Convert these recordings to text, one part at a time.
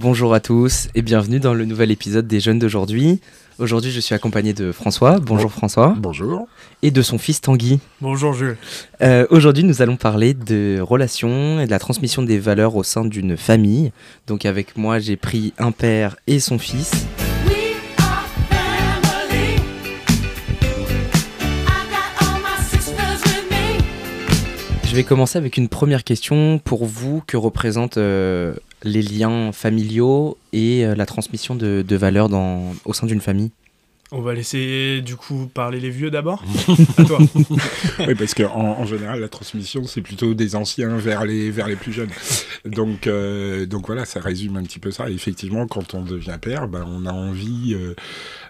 Bonjour à tous et bienvenue dans le nouvel épisode des Jeunes d'aujourd'hui. Aujourd'hui, je suis accompagné de François. Bonjour François. Bonjour. Et de son fils Tanguy. Bonjour Jules. Euh, Aujourd'hui, nous allons parler de relations et de la transmission des valeurs au sein d'une famille. Donc avec moi, j'ai pris un père et son fils. Je vais commencer avec une première question pour vous. Que représentent euh, les liens familiaux et euh, la transmission de, de valeurs dans, au sein d'une famille On va laisser du coup parler les vieux d'abord. à toi. Oui, parce qu'en en, général, la transmission, c'est plutôt des anciens vers les, vers les plus jeunes. Donc, euh, donc voilà, ça résume un petit peu ça. Et effectivement, quand on devient père, ben, on a envie euh,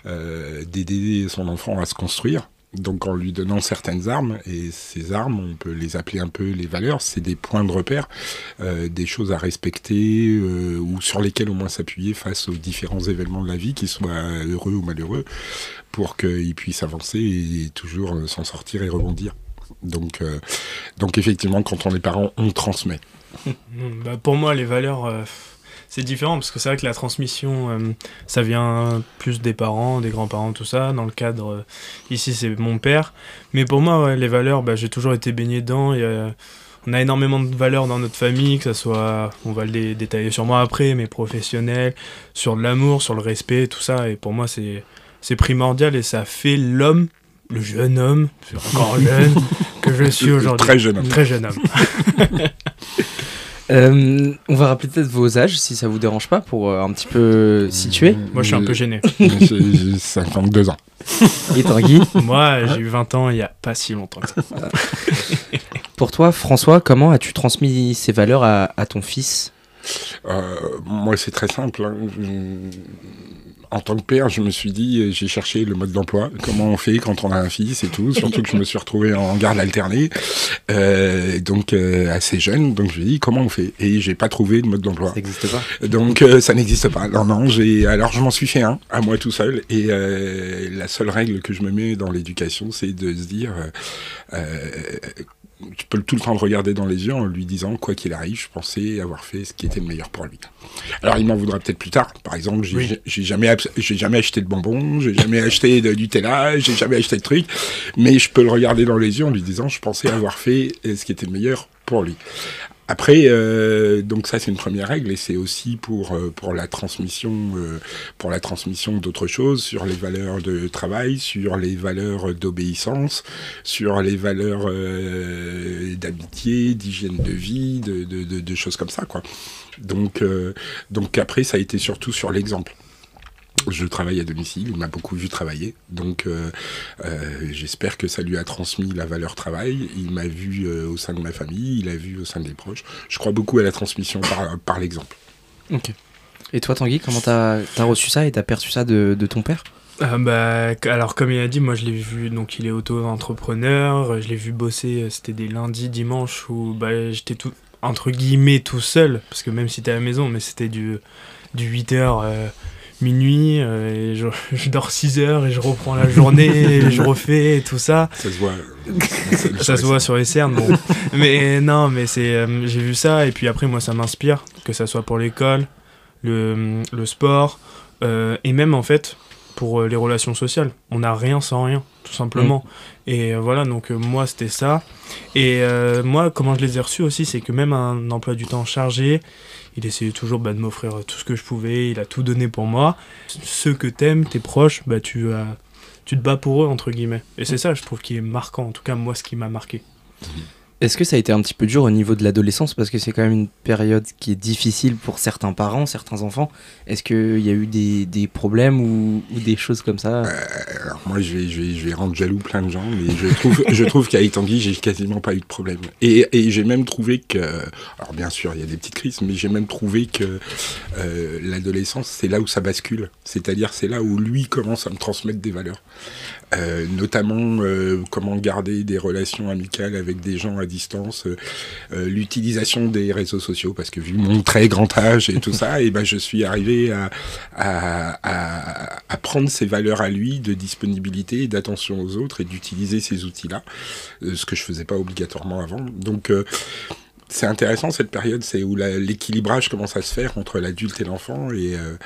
euh, d'aider son enfant à se construire. Donc en lui donnant certaines armes, et ces armes, on peut les appeler un peu les valeurs, c'est des points de repère, euh, des choses à respecter, euh, ou sur lesquelles au moins s'appuyer face aux différents événements de la vie, qu'ils soient heureux ou malheureux, pour qu'ils puissent avancer et toujours euh, s'en sortir et rebondir. Donc, donc effectivement, quand on est parent, on transmet. Bah, pour moi, les valeurs, c'est différent parce que c'est vrai que la transmission, euh, ça vient plus des parents, des grands-parents, tout ça. Dans le cadre, euh, ici, c'est mon père. Mais pour moi, ouais, les valeurs, bah, j'ai toujours été baigné dedans. Et, euh, on a énormément de valeurs dans notre famille, que ce soit, on va le dé- détailler sur moi après, mais professionnel, sur l'amour, sur le respect, tout ça. Et pour moi, c'est primordial et ça fait l'homme, le jeune homme, encore jeune, que je suis aujourd'hui. Très jeune homme. Très jeune homme. Euh, On va rappeler peut-être vos âges si ça vous dérange pas pour euh, un petit peu situer. Moi, je suis un peu gêné. J'ai j'ai 52 ans. Et Tanguy Moi, j'ai eu 20 ans il y a pas si longtemps que ça. Pour toi, François, comment as-tu transmis ces valeurs à, à ton fils? Euh, moi, c'est très simple. hein. En tant que père, je me suis dit, euh, j'ai cherché le mode d'emploi, comment on fait quand on a un fils et tout. Surtout que je me suis retrouvé en garde alternée, euh, donc euh, assez jeune. Donc je me suis dit, comment on fait? Et j'ai pas trouvé de mode d'emploi. Ça n'existe pas? Donc euh, ça n'existe pas. Non, non. J'ai alors je m'en suis fait un à moi tout seul. Et euh, la seule règle que je me mets dans l'éducation, c'est de se dire. Tu peux tout le temps le regarder dans les yeux en lui disant, quoi qu'il arrive, je pensais avoir fait ce qui était le meilleur pour lui. Alors il m'en voudra peut-être plus tard. Par exemple, j'ai Oui. jamais, abs- j'ai jamais acheté de bonbons, j'ai jamais acheté de Nutella, j'ai jamais acheté de trucs, mais je peux le regarder dans les yeux en lui disant, je pensais avoir fait euh, ce qui était le meilleur pour lui. Après, euh, donc ça c'est une première règle et c'est aussi pour euh, pour la transmission euh, pour la transmission d'autres choses sur les valeurs de travail, sur les valeurs d'obéissance, sur les valeurs d'amitié, d'hygiène de vie, de, choses comme ça quoi. Donc donc après ça a été surtout sur l'exemple. Je travaille à domicile, il m'a beaucoup vu travailler, donc euh, euh, j'espère que ça lui a transmis la valeur travail. Il m'a vu euh, au sein de ma famille, il a vu au sein des proches. Je crois beaucoup à la transmission par, par l'exemple. Ok. Et toi, Tanguy, comment t'as as reçu ça et t'as perçu ça de, de ton père? Ah bah, alors comme il a dit, moi je l'ai vu, donc il est auto-entrepreneur, je l'ai vu bosser, c'était des lundis, dimanches où bah, j'étais tout, entre guillemets tout seul, parce que même si t'es à la maison, mais c'était du, du 8h, minuit, euh, et je, je dors 6 heures et je reprends la journée, et je refais et tout ça. Ça se voit. Ça se voit sur les cernes, bon. mais non, mais c'est, euh, j'ai vu ça et puis après moi ça m'inspire, que ça soit pour l'école, le, le sport euh, et même en fait pour euh, les relations sociales. On n'a rien sans rien, tout simplement. Et euh, voilà, donc euh, moi c'était ça. Et moi comment je les ai reçus aussi, c'est que même un emploi du temps chargé, il essayait toujours bah, de m'offrir tout ce que je pouvais, il a tout donné pour moi. Ceux que t'aimes, tes proches, bah tu tu te bats pour eux entre guillemets et c'est ça je trouve qui est marquant en tout cas moi ce qui m'a marqué Est-ce que ça a été un petit peu dur au niveau de l'adolescence? Parce que c'est quand même une période qui est difficile pour certains parents, certains enfants. Est-ce qu'il y a eu des, problèmes ou, des choses comme ça? Alors moi, je vais, rendre jaloux plein de gens, mais je trouve, je trouve qu'avec Tanguy, j'ai quasiment pas eu de problème. Et, et j'ai même trouvé que, alors bien sûr, il y a des petites crises, mais j'ai même trouvé que euh, l'adolescence, c'est là où ça bascule. C'est-à-dire, c'est là où lui commence à me transmettre des valeurs. Euh, notamment euh, comment garder des relations amicales avec des gens à distance, euh, euh, l'utilisation des réseaux sociaux, parce que vu mon très grand âge et tout ça, et ben je suis arrivé à, à, à, à prendre ces valeurs à lui de disponibilité et d'attention aux autres et d'utiliser ces outils-là, euh, ce que je faisais pas obligatoirement avant. Donc euh, c'est intéressant cette période, c'est où l'équilibrage commence à se faire entre l'adulte et l'enfant. Et euh,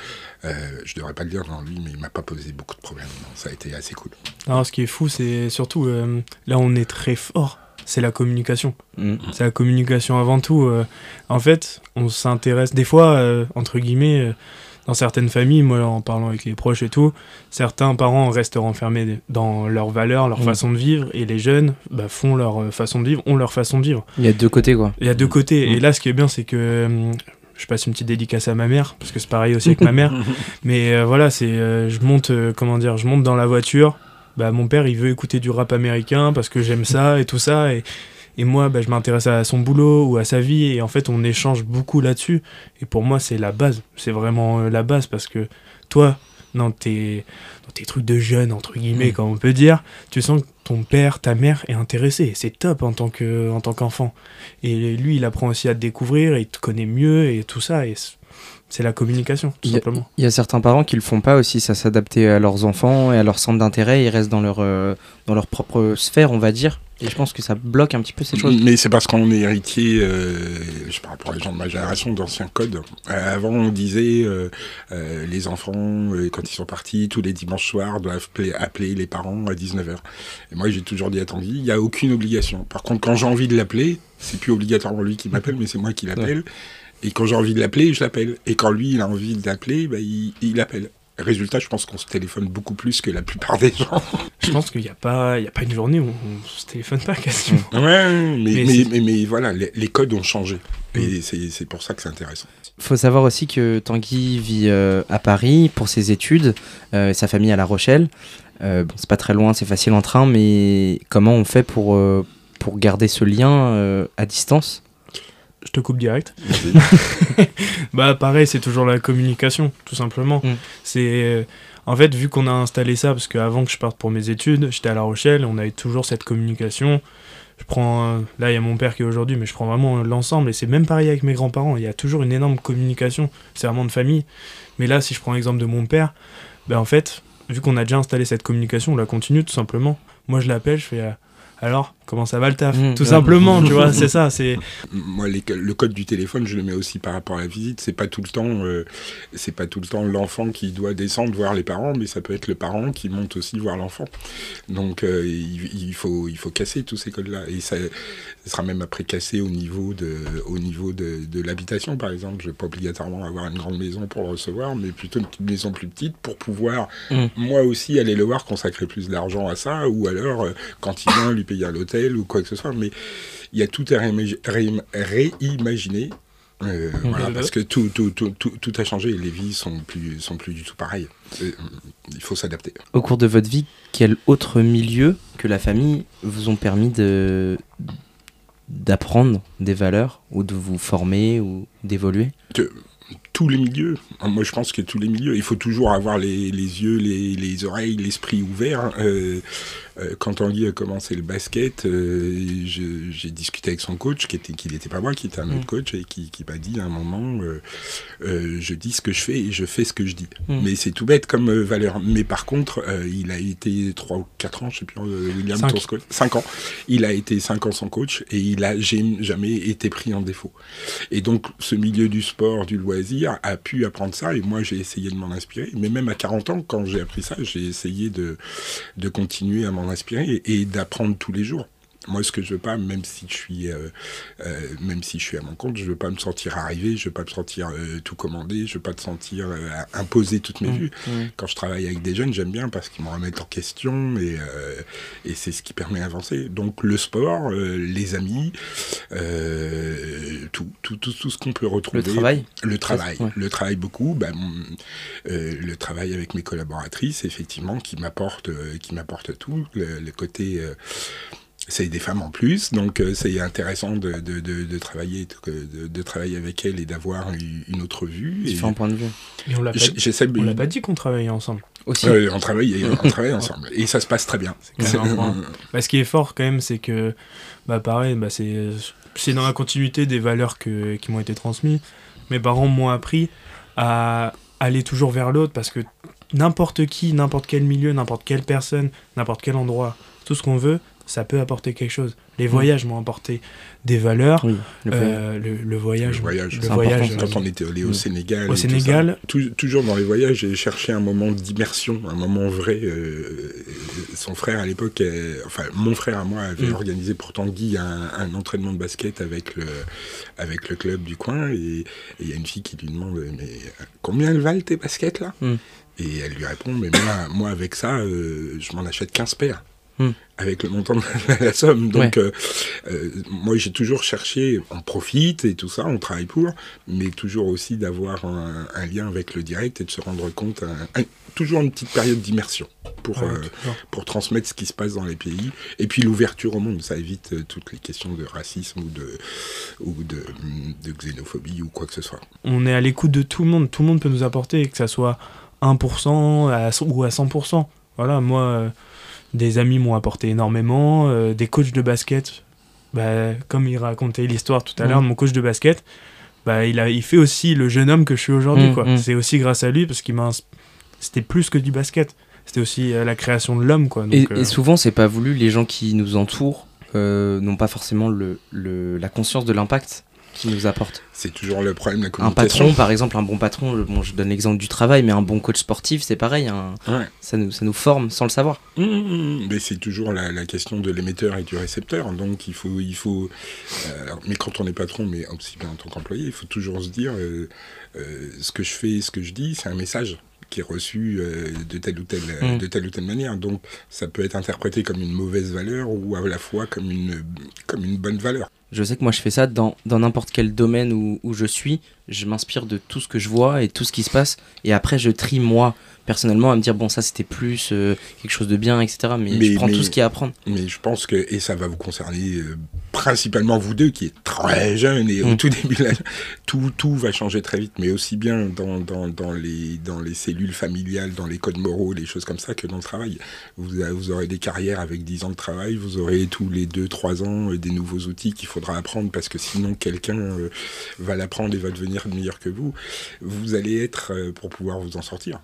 euh, je devrais pas le dire dans lui, mais il m'a pas posé beaucoup de problèmes. Non, ça a été assez cool. Alors, ce qui est fou, c'est surtout euh, là, on est très fort. C'est la communication. Mm. C'est la communication avant tout. euh. en fait, on s'intéresse des fois, euh, entre guillemets, euh, dans certaines familles, moi en parlant avec les proches et tout, certains parents restent renfermés dans leurs valeurs, leur Mm. façon de vivre, et les jeunes bah, font leur euh, façon de vivre, ont leur façon de vivre. Il y a deux côtés, quoi. Il y a deux côtés. Mm. Et là, ce qui est bien, c'est que hum, je passe une petite dédicace à ma mère, parce que c'est pareil aussi avec ma mère. Mais euh, voilà, c'est, euh, je monte, euh, comment dire, je monte dans la voiture. Bah, mon père, il veut écouter du rap américain parce que j'aime ça et tout ça. Et, et moi, bah, je m'intéresse à son boulot ou à sa vie. Et en fait, on échange beaucoup là-dessus. Et pour moi, c'est la base. C'est vraiment euh, la base parce que toi, dans tes, dans tes trucs de jeune, entre guillemets, Mm. comme on peut dire, tu sens que ton père, ta mère est intéressé. C'est top en tant que, en tant qu'enfant. Et lui, il apprend aussi à te découvrir, il te connaît mieux et tout ça. Et c'est la communication, tout Il y a- simplement. Il y a certains parents qui le font pas aussi, ça s'adapter à leurs enfants et à leur centre d'intérêt, ils restent dans leur, euh, dans leur propre sphère, on va dire. Et je pense que ça bloque un petit peu ces choses. Mais c'est parce qu'on est héritier, euh, je parle pour les gens de ma génération, d'anciens codes. Euh, avant, on disait euh, les enfants, quand ils sont partis, tous les dimanches soirs, doivent appeler, appeler les parents à 19h. Et moi, j'ai toujours dit à Tanguy, il n'y a aucune obligation. Par contre, quand j'ai envie de l'appeler, c'est plus obligatoirement lui qui m'appelle, mais c'est moi qui l'appelle. Et quand j'ai envie de l'appeler, je l'appelle. Et quand lui, il a envie de l'appeler, bah, il, il appelle. Résultat, je pense qu'on se téléphone beaucoup plus que la plupart des gens. Je pense qu'il n'y a, pas- il y a pas une journée où on se téléphone pas quasiment. Ouais, mais, Mais mais, c'est- mais, mais voilà, les, les codes ont changé. Mm. Et c'est c'est pour ça que c'est intéressant. faut savoir aussi que Tanguy vit euh, à Paris pour ses études, euh, sa famille à La Rochelle. Euh, bon, c'est pas très loin, c'est facile en train, mais comment on fait pour, euh, pour garder ce lien euh, à distance? Je te coupe direct. Bah pareil, c'est toujours la communication, tout simplement. Mm. C'est euh, en fait vu qu'on a installé ça parce qu'avant que je parte pour mes études, j'étais à La Rochelle, on avait toujours cette communication. Je prends là il y a mon père qui est aujourd'hui, mais je prends vraiment l'ensemble et c'est même pareil avec mes grands-parents. Il y a toujours une énorme communication. C'est vraiment de famille. Mais là, si je prends l'exemple de mon père, ben en fait, vu qu'on a déjà installé cette communication, on la continue tout simplement. Moi, je l'appelle, je fais euh, alors comment ça va le taf, Mm, tout ouais. simplement, tu vois, c'est ça, c'est Moi, les- le code du téléphone, je le mets aussi par rapport à la visite. C'est pas tout le temps, euh, c'est pas tout le temps l'enfant qui doit descendre voir les parents, mais ça peut être le parent qui monte aussi voir l'enfant. Donc, euh, il, il faut, il faut casser tous ces codes-là. Et ça, ça sera même après cassé au niveau de, au niveau de, de l'habitation, par exemple. Je vais pas obligatoirement avoir une grande maison pour le recevoir, mais plutôt une petite maison plus petite pour pouvoir Mm. moi aussi aller le voir, consacrer plus d'argent à ça, ou alors euh, quand il vient lui payer à l'hôtel ou quoi que ce soit. Mais il y a tout à réimagi- réim- réimaginer. euh, voilà, Mhm. parce que tout, tout, tout, tout, tout a changé et les vies sont plus, sont plus du tout pareilles. Euh, Il faut s'adapter. Au cours de votre vie, quel autre milieu que la famille vous ont permis de d'apprendre des valeurs ou de vous former ou d'évoluer? Tous les milieux, moi je pense que tous les milieux, il faut toujours avoir les, les yeux, les, les oreilles, l'esprit ouvert. Euh, euh, quand Tanguy a commencé le basket, euh, j'ai discuté avec son coach, qui était, qui n'était pas moi, qui était un Mm. autre coach, et qui, qui m'a dit à un moment, euh, euh, je dis ce que je fais et je fais ce que je dis. Mm. Mais c'est tout bête comme valeur. Mais par contre, il a été 3 ou 4 ans, je sais plus, William, Cinq. ton coach, 5 ans. Il a été 5 ans son coach et il a jamais été pris en défaut. Et donc, ce milieu du sport, du loisir, a pu apprendre ça. Et moi, j'ai essayé de m'en inspirer. Mais même à 40 ans, quand j'ai appris ça, j'ai essayé de, continuer à m'en inspirer et d'apprendre tous les jours. Moi, ce que je veux pas, même si je suis, euh, euh, même si je suis à mon compte, je veux pas me sentir arrivé, je veux pas me sentir euh, tout commandé, je veux pas te sentir imposer toutes mes vues. Quand je travaille avec des jeunes, j'aime bien parce qu'ils me remettent en question et, et c'est ce qui permet d'avancer. Donc le sport, les amis, tout, tout, tout, tout ce qu'on peut retrouver. Le travail Le travail, Ouais. le travail beaucoup. Bah, mon- le travail avec mes collaboratrices, effectivement, qui m'apporte, qui m'apporte tout. Le, le côté, c'est des femmes en plus, donc euh, c'est intéressant de, de, de, de travailler, de, de travailler avec elles et d'avoir une autre vue. Et Différents points de vue. Et on l'a pas, dit qu'on travaillait ensemble. Aussi. On travaille, on travaille ensemble et ça se passe très bien. Bah, ce qui est fort quand même, c'est que, bah pareil, bah, c'est, c'est dans la continuité des valeurs que, qui m'ont été transmises. Mes parents m'ont appris à aller toujours vers l'autre parce que n'importe qui, n'importe quel milieu, n'importe quelle personne, n'importe quel endroit, tout ce qu'on veut, ça peut apporter quelque chose. Les voyages m'ont apporté des valeurs. Oui, le voyage. Euh, le, le voyage. Le voyage, le euh, Quand on était allé au Mm. Sénégal. Au et tout ça, Sénégal. tou- toujours dans les voyages, j'ai cherché un moment d'immersion, un moment vrai. euh, son frère à l'époque, euh, enfin mon frère à moi avait Mm. organisé pour Tanguy un, un entraînement de basket avec le, avec le club du coin. Et il y a une fille qui lui demande Mais euh, combien elles valent tes baskets là? Mm. Et elle lui répond Mais moi, moi avec ça, euh, je m'en achète 15 paires. Mm. Avec le montant de la somme. Donc, euh, euh, moi, j'ai toujours cherché, on profite et tout ça, on travaille pour, mais toujours aussi d'avoir un, un lien avec le direct et de se rendre compte, un- un- toujours une petite période d'immersion pour, ouais, euh, pour transmettre ce qui se passe dans les pays. Et puis l'ouverture au monde, ça évite toutes les questions de racisme ou de, ou de, de xénophobie ou quoi que ce soit. on est à l'écoute de tout le monde. Tout le monde peut nous apporter, que ça soit 1% à, ou à 100%. Voilà, moi, des amis m'ont apporté énormément. euh, des coachs de basket, bah, comme il racontait l'histoire tout à Mhm. l'heure de mon coach de basket, bah, il, a, il fait aussi le jeune homme que je suis aujourd'hui. Mhm, quoi. mhm. C'est aussi grâce à lui, parce qu'il m'a... C'était plus que du basket. C'était aussi euh, la création de l'homme. quoi. Donc, euh, et souvent, c'est pas voulu. Les gens qui nous entourent euh, n'ont pas forcément le, le- la conscience de l'impact qu'ils nous apportent. C'est toujours le problème la Un communication. patron, par exemple, un bon patron, bon, je donne l'exemple du travail, mais un bon coach sportif, c'est pareil. un- Ouais. ça, nous, ça nous forme sans le savoir. Mmh, mmh, mmh. Mais c'est toujours la, la question de l'émetteur et du récepteur. Donc il faut, il faut. euh, alors, mais quand on est patron, mais aussi bien en tant qu'employé, il faut toujours se dire euh, euh, ce que je fais, ce que je dis, c'est un message qui est reçu euh, de telle ou telle, de telle ou telle manière. Donc ça peut être interprété comme une mauvaise valeur ou à la fois comme une, comme une bonne valeur. Je sais que moi, je fais ça dans n'importe quel domaine où, où je suis. Je m'inspire de tout ce que je vois et tout ce qui se passe. Et après, je trie moi, personnellement, à me dire, bon, ça c'était plus euh, quelque chose de bien, etc. Mais, Mais- je prends mais- tout ce qu'il y a à apprendre. Mais je pense que, et ça va vous concerner euh, principalement vous deux, qui êtes très jeunes et au Mm. tout début, la- tout, tout va changer très vite, mais aussi bien dans, dans, dans, les, dans les cellules familiales, dans les codes moraux, les choses comme ça, que dans le travail. Vous, vous aurez des carrières avec 10 ans de travail, vous aurez tous les 2-3 ans euh, des nouveaux outils qu'il faudra apprendre, parce que sinon quelqu'un euh, va l'apprendre et va devenir meilleur que vous. Vous allez être, pour pouvoir vous en sortir,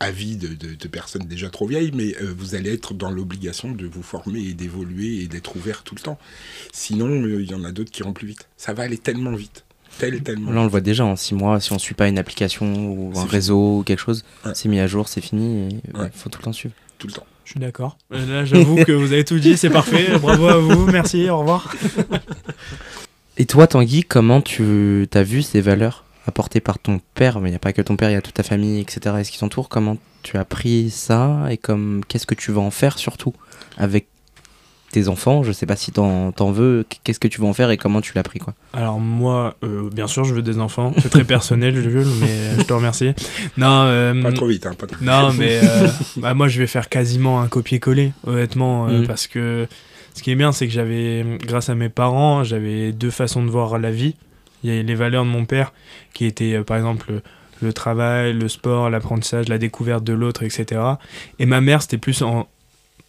avis de, de- de personnes déjà trop vieilles, mais euh, vous allez être dans l'obligation de vous former et d'évoluer et d'être ouvert tout le temps. Sinon, euh, il y en a d'autres qui iront plus vite. Ça va aller tellement vite. Tel, tellement. Là, on le voit déjà en 6 mois. Si on suit pas une application ou un fini. réseau ou quelque chose, Ouais. c'est mis à jour, c'est fini. Il Ouais. faut tout le temps suivre. Tout le temps. Je suis d'accord. Euh, Là, j'avoue que vous avez tout dit, c'est parfait. Bravo à vous, merci, au revoir. Et toi, Tanguy, comment tu as vu ces valeurs? Apportées par ton père Mais il n'y a pas que ton père, il y a toute ta famille, etc. Et ce qui t'entoure. Comment tu as pris ça? Et comme qu'est-ce que tu vas en faire surtout avec tes enfants? Je sais pas si t'en t'en veux. Qu'est-ce que tu vas en faire et comment tu l'as pris quoi? Alors moi, euh, bien sûr, je veux des enfants. C'est très personnel, Jules, mais euh, je te remercie. Non, euh, Pas trop vite, hein, pas trop non, mais euh, bah, moi, je vais faire quasiment un copier-coller, honnêtement, euh, Mhm. parce que ce qui est bien, c'est que j'avais, grâce à mes parents, j'avais deux façons de voir la vie. Il y a les valeurs de mon père, qui étaient, euh, par exemple, le, le travail, le sport, l'apprentissage, la découverte de l'autre, etc. Et ma mère, c'était plus en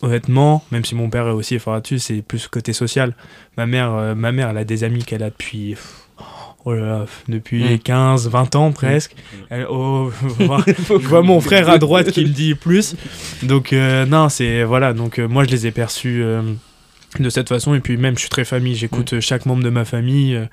honnêtement, même si mon père est aussi fort là-dessus, c'est plus côté social. Ma mère, euh, ma mère, elle a des amis qu'elle a depuis, oh là là, depuis Mm. 15, 20 ans presque. Elle- oh, je vois- je vois mon frère à droite qui me dit plus. Donc euh, non, c'est voilà. Donc euh, moi, je les ai perçus. De cette façon et puis même je suis très famille j'écoute euh, chaque membre de ma famille euh,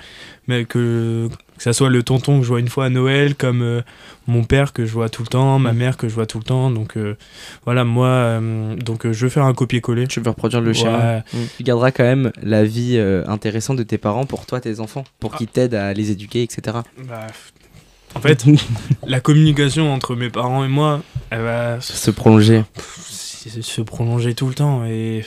mais que que ça soit le tonton que je vois une fois à Noël comme euh, mon père que je vois tout le temps ma Mm. mère que je vois tout le temps donc euh, voilà moi donc je veux faire un copier-coller Tu veux reproduire le Ouais. schéma Mm. Tu garderas quand même la vie intéressante de tes parents pour toi, tes enfants, pour qu'ils t'aident à les éduquer, etc. Bah, en fait la communication entre mes parents et moi elle va Se prolonger. Se prolonger tout le temps et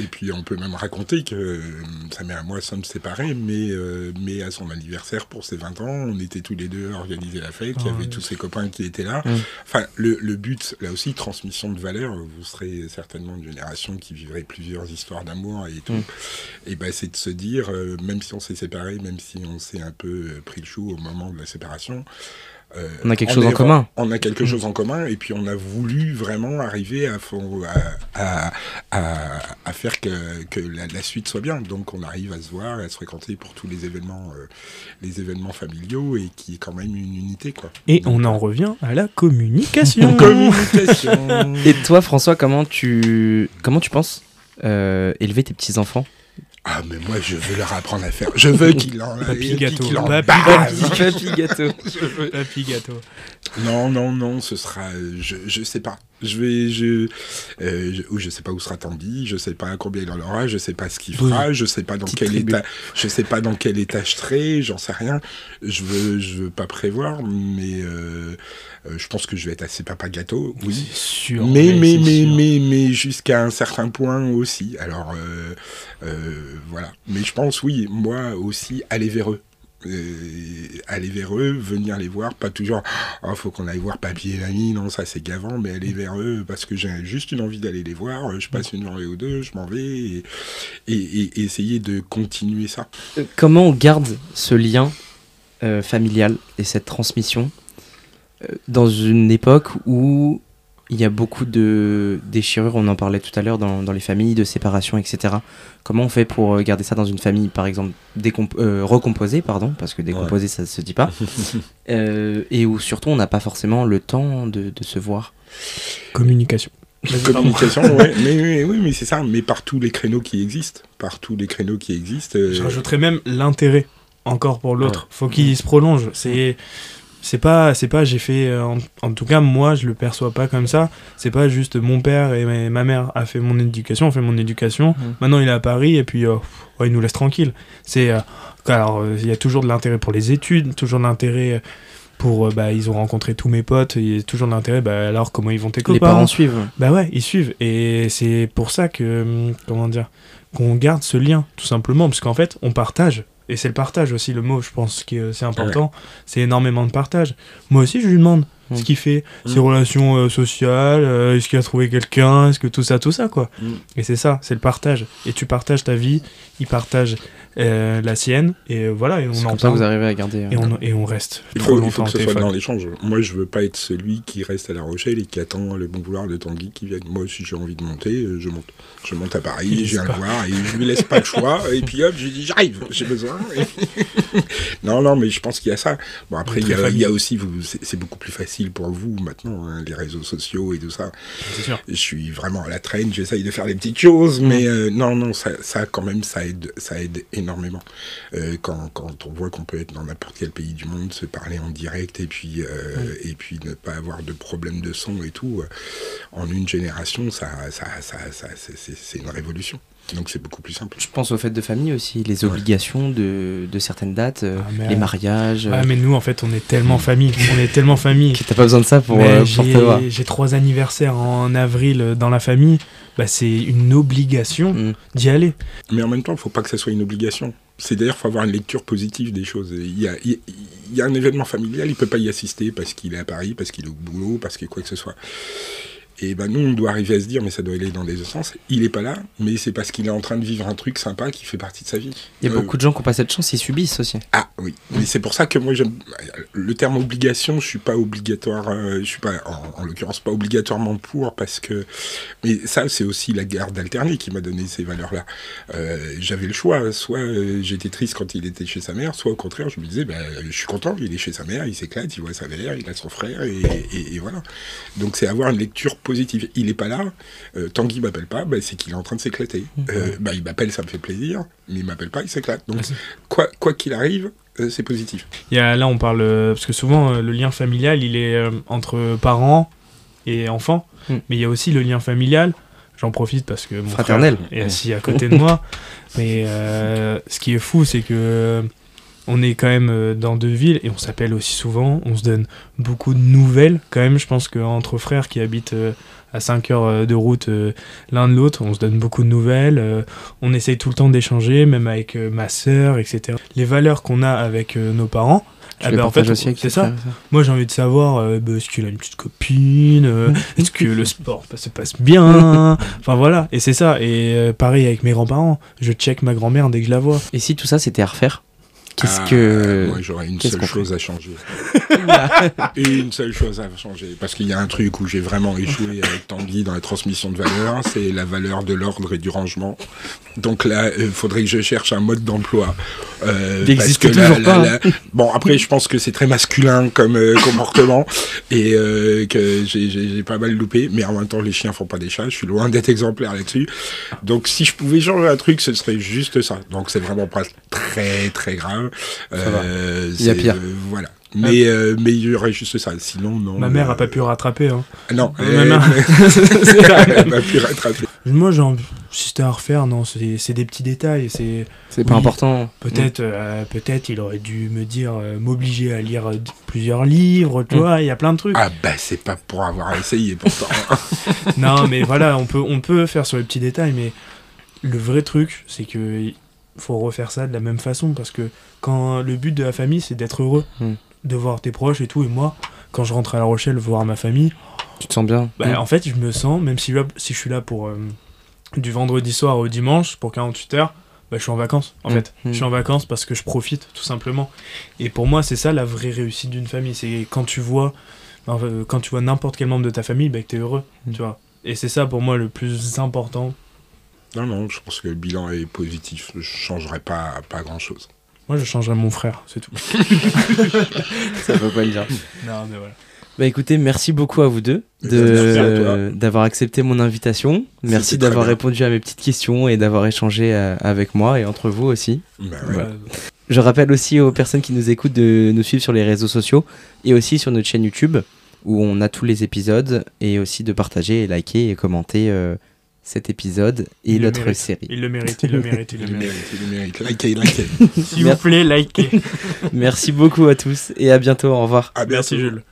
Et puis on peut même raconter que euh, sa mère et moi sommes séparés, mais, euh, mais à son anniversaire pour ses 20 ans, on était tous les deux à organiser la fête, il y avait tous ses copains qui étaient là. Enfin, le, le but, là aussi, transmission de valeurs, vous serez certainement une génération qui vivrait plusieurs histoires d'amour et tout. Et ben c'est de se dire, euh, même si on s'est séparés, même si on s'est un peu pris le chou au moment de la séparation, euh, On a quelque chose en commun. On a quelque Mm. chose en commun et puis on a voulu vraiment arriver à, fon- à, à, à- à faire que, que la, la suite soit bien. Donc on arrive à se voir, à se fréquenter pour tous les événements, euh, les événements familiaux et qui est quand même une unité quoi. et Donc, on en revient à la communication Communication. Et toi, François, comment tu, comment tu penses euh, élever tes petits-enfants? Ah, mais moi, je veux leur apprendre à faire. Je veux qu'ils en, Papy gâteau. Papy gâteau. Papy gâteau. Non, non, non, ce sera. Je, je sais pas. Je vais. Je, euh, je, ou je sais pas où sera Tanguy, je sais pas combien il en aura, je sais pas ce qu'il fera, je sais pas dans Petite quel tribu. état. Je sais pas dans quel état je serai, j'en sais rien. Je veux, je veux pas prévoir, mais euh, euh, je pense que je vais être assez papa gâteau, oui. Sûr. Mais, mais, mais, sûr. mais, mais, jusqu'à un certain point aussi. Alors, euh, euh, voilà. Mais je pense, oui, moi aussi, aller vers eux. Euh, aller vers eux, venir les voir, pas toujours, oh, faut qu'on aille voir papy et mamie, non, ça c'est gavant, mais aller vers eux parce que j'ai juste une envie d'aller les voir, je passe une journée ou deux, je m'en vais et, essayer de continuer ça. Comment on garde ce lien euh, familial et cette transmission euh, dans une époque où il y a beaucoup de déchirures, on en parlait tout à l'heure dans, dans les familles, de séparation, etc. Comment on fait pour euh, garder ça dans une famille, par exemple, décomp- euh, recomposée, pardon, parce que décomposée, ça se dit pas, euh, et où surtout on n'a pas forcément le temps de, de se voir Communication. Communication, ouais, mais, mais- oui, mais c'est ça, mais par tous les créneaux qui existent, par tous les créneaux qui existent. euh, Je rajouterais même l'intérêt encore pour l'autre. Faut qu'il se prolonge. C'est c'est pas c'est pas j'ai fait euh, en, en tout cas moi je le perçois pas comme ça. C'est pas juste mon père et ma, ma mère a fait mon éducation, ont fait mon éducation. Mhm. Maintenant il est à Paris et puis euh, ouais, il nous laisse tranquille. C'est euh, alors euh, il y a toujours de l'intérêt pour les études, toujours de l'intérêt pour bah ils ont rencontré tous mes potes, il y a toujours de l'intérêt bah alors comment ils vont tes copains Les parents suivent. bah ouais, ils suivent. Et c'est pour ça que, hum, comment dire, qu'on garde ce lien, tout simplement. Parce qu'en fait, on partage. Et c'est le partage aussi, le mot, je pense que c'est important. C'est énormément de partage. Moi aussi, je lui demande Mm. ce qu'il fait, ses Mm. relations euh, sociales, euh, est-ce qu'il a trouvé quelqu'un, est-ce que tout ça, tout ça, quoi. Mm. Et c'est ça, c'est le partage. Et tu partages ta vie, il partage euh, la sienne. Et euh, voilà, et on en comme ça que vous arrivez à garder. euh, Et on, et on reste Il trop faut, il faut longtemps que ce soit dans l'échange. Moi, je veux pas être celui qui reste à La Rochelle et qui attend le bon vouloir de Tanguy qui vienne. Moi, si j'ai envie de monter, euh, je monte. Je monte à Paris, je viens le voir et je lui laisse pas le choix. Et puis hop, je dis j'arrive, j'ai besoin. non, non, mais je pense qu'il y a ça. Bon, après, il y, a- il y a famille. aussi, c'est beaucoup plus facile pour vous maintenant, hein, les réseaux sociaux et tout ça. Sûr. Je suis vraiment à la traîne, j'essaye de faire des petites choses, Mm. mais euh, non, non, ça, ça quand même, ça aide, ça aide énormément. Euh, quand, quand on voit qu'on peut être dans n'importe quel pays du monde, se parler en direct et puis, euh, Mm. et puis ne pas avoir de problème de son et tout, euh, en une génération, ça, ça, ça, ça- c'est- une révolution. Donc c'est beaucoup plus simple. Je pense aux fêtes de famille aussi, les obligations de, de certaines dates, Ah, les ouais. mariages. Ah, mais nous, en fait, on est tellement famille. On est tellement famille. T'as pas besoin de ça pour, euh, pour te voir. j'ai trois anniversaires en avril dans la famille. Bah, c'est une obligation Mm. d'y aller. Mais en même temps, il ne faut pas que ça soit une obligation. C'est d'ailleurs, faut avoir une lecture positive des choses. Il y a, un événement familial, il peut pas y assister parce qu'il est à Paris, parce qu'il est au boulot, parce que quoi que ce soit. Et ben nous, on doit arriver à se dire, mais ça doit aller dans les deux sens. Il est pas là, mais c'est parce qu'il est en train de vivre un truc sympa qui fait partie de sa vie. Il y a Euh, beaucoup de gens qui n'ont pas cette chance, ils subissent aussi. Ah oui, mais c'est pour ça que moi j'aime le terme obligation. Je suis pas obligatoire, euh, je suis pas en, en l'occurrence pas obligatoirement pour parce que mais ça c'est aussi la garde alternée qui m'a donné ces valeurs-là. Euh, J'avais le choix, soit j'étais triste quand il était chez sa mère, soit au contraire je me disais ben, je suis content, il est chez sa mère, il s'éclate, il voit sa mère, il a son frère et, et- et voilà. Donc c'est avoir une lecture positive. Il est pas là, euh, Tanguy m'appelle pas, c'est qu'il est en train de s'éclater. Euh, ben, il m'appelle, ça me fait plaisir, mais il m'appelle pas, il s'éclate. Donc Ah, quoi quoi qu'il arrive, euh, c'est positif. Il y a, là, on parle. euh, parce que souvent, euh, le lien familial, il est euh, entre parents et enfants. Mm. Mais il y a aussi le lien familial. J'en profite parce que mon Fraternel. frère est assis à côté de moi. Mais euh, ce qui est fou, c'est que on est quand même euh, dans deux villes et on s'appelle aussi souvent. On se donne beaucoup de nouvelles. Quand même, je pense qu'entre frères qui habitent euh, à 5 heures euh, de route l'un de l'autre, on se donne beaucoup de nouvelles. on essaye tout le temps d'échanger, même avec ma sœur, etc. Les valeurs qu'on a avec nos parents. Tu ah ben, en partages fait, aussi avec c'est ça. Moi, j'ai envie de savoir, euh, bah, est-ce qu'il a une petite copine euh, Est-ce que le sport bah, se passe bien? Enfin voilà, et c'est ça. Et euh, pareil avec mes grands-parents, je check ma grand-mère dès que je la vois. Et si tout ça c'était à refaire? Qu'est-ce Ah, que. Moi, j'aurais une seule chose à changer. une seule chose à changer. Parce qu'il y a un truc où j'ai vraiment échoué avec Tanguy dans la transmission de valeurs, c'est la valeur de l'ordre et du rangement. Donc là, il faudrait que je cherche un mode d'emploi Euh, Il parce existe que toujours pas, hein. Bon, après, je pense que c'est très masculin comme euh, comportement et euh, que j'ai- pas mal loupé. Mais en même temps, les chiens font pas des chats. Je suis loin d'être exemplaire là-dessus. Donc, si je pouvais changer un truc, ce serait juste ça. Donc, c'est vraiment pas très très grave. Euh, Il y a pire. euh, voilà. Mais, euh, mais il y aurait juste ça. Sinon, non. Ma mère euh, a pas pu rattraper. Hein. Non, Ma elle mère- elle m'a pu rattraper. Moi, genre, si c'était à refaire, non, c'est c'est des petits détails. C'est C'est pas important. peut-être, euh, peut-être, il aurait dû me dire, euh, m'obliger à lire euh, plusieurs livres, tu Mm. vois. Il y a plein de trucs. Ah bah c'est pas pour avoir essayé pourtant. Non, mais voilà, on peut, on peut faire sur les petits détails, mais le vrai truc, c'est que faut refaire ça de la même façon, parce que quand le but de la famille, c'est d'être heureux, Mm. de voir tes proches et tout, et moi, quand je rentre à La Rochelle voir ma famille, Tu te sens bien bah, Mm. en fait, je me sens, même si, si je suis là pour euh, du vendredi soir au dimanche, pour 48 heures, bah, je suis en vacances, en Mm. fait. Je suis en vacances parce que je profite, tout simplement. Et pour moi, c'est ça la vraie réussite d'une famille, c'est quand tu vois, euh, quand tu vois n'importe quel membre de ta famille, bah, que t'es heureux, Mm. tu vois. Et c'est ça pour moi le plus important. non non, je pense que le bilan est positif. Je changerai pas pas grand chose. Moi, je changerais mon frère, c'est tout. Ça peut pas le dire. non, mais voilà. Bah écoutez, merci beaucoup à vous deux de d'avoir accepté mon invitation. Merci d'avoir répondu à mes petites questions et d'avoir échangé euh, avec moi et entre vous aussi. Bah ouais. Voilà. Je rappelle aussi aux personnes qui nous écoutent de nous suivre sur les réseaux sociaux et aussi sur notre chaîne YouTube où on a tous les épisodes et aussi de partager et liker et commenter euh, cet épisode et mérite. série. Il le mérite, il le mérite, il le mérite. il le mérite. Likez, likez. S'il vous plaît, likez. Merci beaucoup à tous et à bientôt. Au revoir. À Merci. Jules.